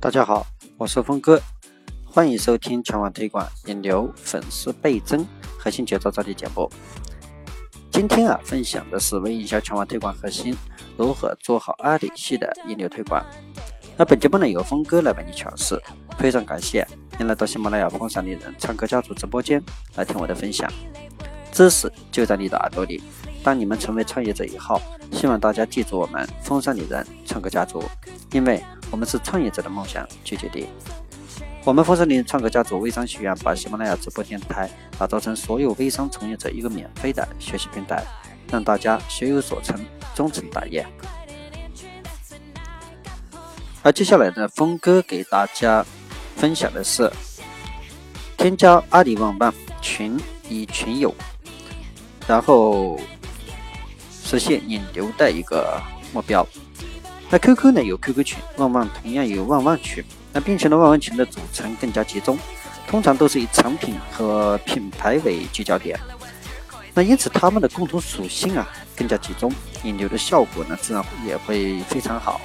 大家好，我是峰哥，欢迎收听全网推广引流粉丝倍增核心节奏这的节目。今天啊，分享的是微营销全网推广核心如何做好阿里系的引流推广。那本节目呢由峰哥来为你诠释，非常感谢您来到喜马拉雅风尚丽人唱歌家族直播间来听我的分享。知识就在你的耳朵里。当你们成为创业者以后，希望大家记住我们风尚丽人唱歌家族，因为我们是创业者的梦想聚集地。我们风尚丽人唱歌家族微商学院把喜马拉雅直播电台打造成所有微商从业者一个免费的学习平台，让大家学有所成，终成大业。而接下来呢，峰哥给大家分享的是添加阿里旺旺群以群友。然后实现引流的一个目标。那 QQ 呢有 QQ 群，旺旺同样有旺旺群。那并且呢，旺旺群的组成更加集中，通常都是以产品和品牌为聚焦点。那因此他们的共同属性啊更加集中，引流的效果呢自然也会非常好。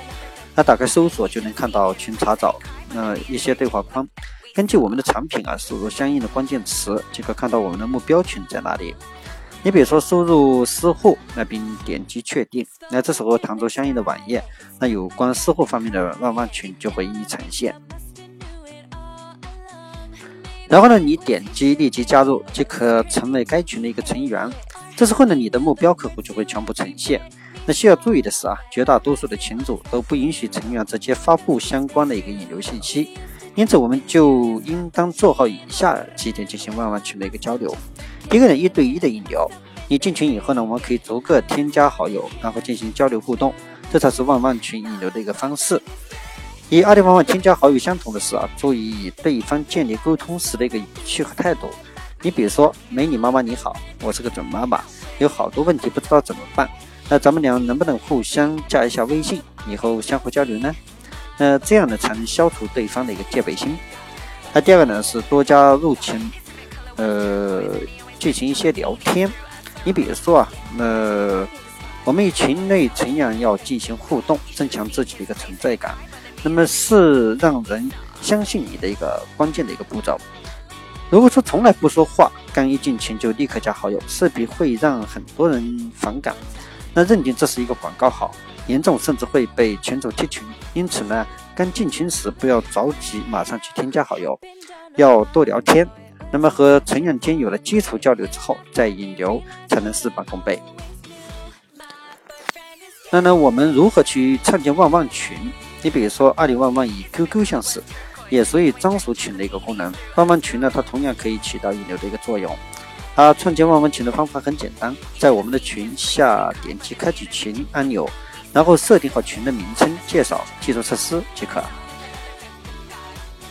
那打开搜索就能看到群查找，那一些对话框，根据我们的产品啊输入相应的关键词，即可看到我们的目标群在哪里。你比如说输入私户，那并点击确定，那这时候弹出相应的网页，那有关私户方面的旺旺群就会一一呈现。然后呢，你点击立即加入，即可成为该群的一个成员。这时候呢，你的目标客户就会全部呈现。那需要注意的是啊，绝大多数的群主都不允许成员直接发布相关的一个引流信息，因此我们就应当做好以下几点进行旺旺群的一个交流。一个人一对一的引流，你进群以后呢，我们可以逐个添加好友，然后进行交流互动，这才是旺旺群引流的一个方式。与阿里旺旺添加好友相同的是啊，注意与对方建立沟通时的一个语气和态度。你比如说，美女妈妈你好，我是个准妈妈，有好多问题不知道怎么办，那咱们俩能不能互相加一下微信，以后相互交流呢？那这样呢，才能消除对方的一个戒备心。那第二个呢，是多加入群，呃。进行一些聊天，你比如说啊，那我们与群内成员要进行互动，增强自己的一个存在感，那么是让人相信你的一个关键的一个步骤。如果说从来不说话，刚一进群就立刻加好友，势必会让很多人反感，那认定这是一个广告号，严重甚至会被群主踢群。因此呢，刚进群时不要着急马上去添加好友，要多聊天。那么和成员间有了基础交流之后，再引流才能事半功倍。那呢，我们如何去创建旺旺群？你比如说阿里旺旺以 QQ 相似，也属于专属群的一个功能。旺旺群呢，它同样可以起到引流的一个作用。啊，创建旺旺群的方法很简单，在我们的群下点击开启群按钮，然后设定好群的名称、介绍、基础设施即可。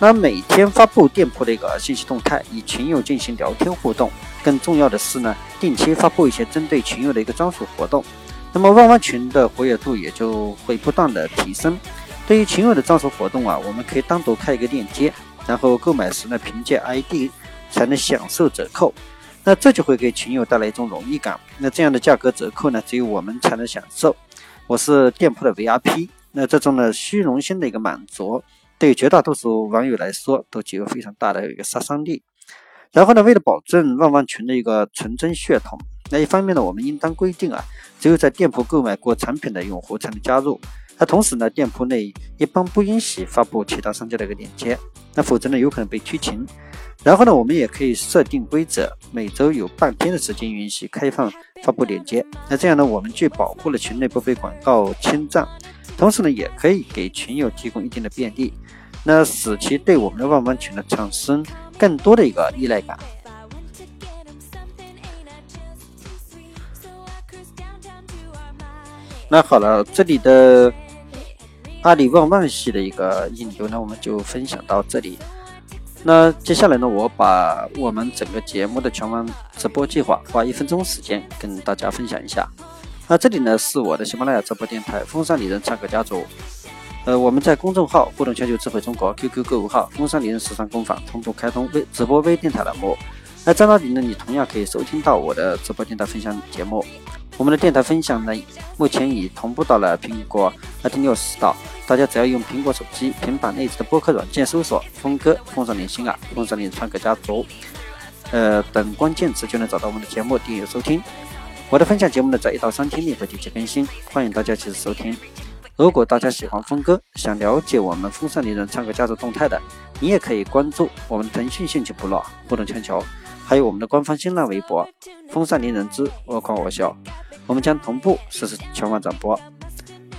那每天发布店铺的一个信息动态，与群友进行聊天互动。更重要的是呢，定期发布一些针对群友的一个专属活动。那么旺旺群的活跃度也就会不断的提升。对于群友的专属活动啊，我们可以单独开一个链接，然后购买时呢，凭借 ID 才能享受折扣。那这就会给群友带来一种荣誉感。那这样的价格折扣呢，只有我们才能享受。我是店铺的 VIP，那这种呢虚荣心的一个满足。对绝大多数网友来说，都具有非常大的一个杀伤力。然后呢，为了保证旺旺群的一个纯真血统，那一方面呢，我们应当规定啊，只有在店铺购买过产品的用户才能加入。那同时呢，店铺内一般不允许发布其他商家的一个链接，那否则呢，有可能被踢群。然后呢，我们也可以设定规则，每周有半天的时间允许开放发布链接。那这样呢，我们既保护了群内不被广告侵占，同时呢，也可以给群友提供一定的便利。那使其对我们的旺旺群呢产生更多的一个依赖感。那好了，这里的阿里旺旺系的一个引流呢，我们就分享到这里。那接下来呢，我把我们整个节目的全网直播计划，花一分钟时间跟大家分享一下。那这里呢是我的喜马拉雅直播电台“风尚丽人唱歌家族”。呃，我们在公众号“互动全球智慧中国 ”QQ 购物号“风尚丽人时尚工坊”同步开通微直播微电台栏目。那在那里呢，你同样可以收听到我的直播电台分享节目。我们的电台分享呢，目前已同步到了苹果 iTunes 道，大家只要用苹果手机平板内置的播客软件搜索“峰哥风尚连心啊，风尚连唱歌家族”，呃等关键词就能找到我们的节目订阅收听。我的分享节目呢，在一到三天内会定期更新，欢迎大家及时收听。如果大家喜欢峰哥，想了解我们风尚丽人唱歌家族动态的，你也可以关注我们腾讯兴趣部落互动全球，还有我们的官方新浪微博“风尚丽人之我狂我笑”。我们将同步实时全网转播。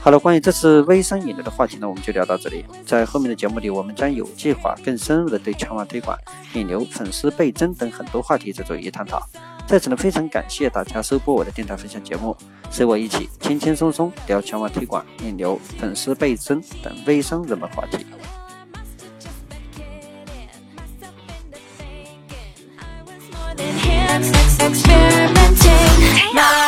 好了，关于这次微商引流的话题呢，我们就聊到这里。在后面的节目里，我们将有计划、更深入的对全网推广、引流、粉丝倍增等很多话题再做一探讨。在此呢，非常感谢大家收播我的电台分享节目，随我一起轻轻松松聊全网推广、引流、粉丝倍增等微商热门话题。Experimenting. No.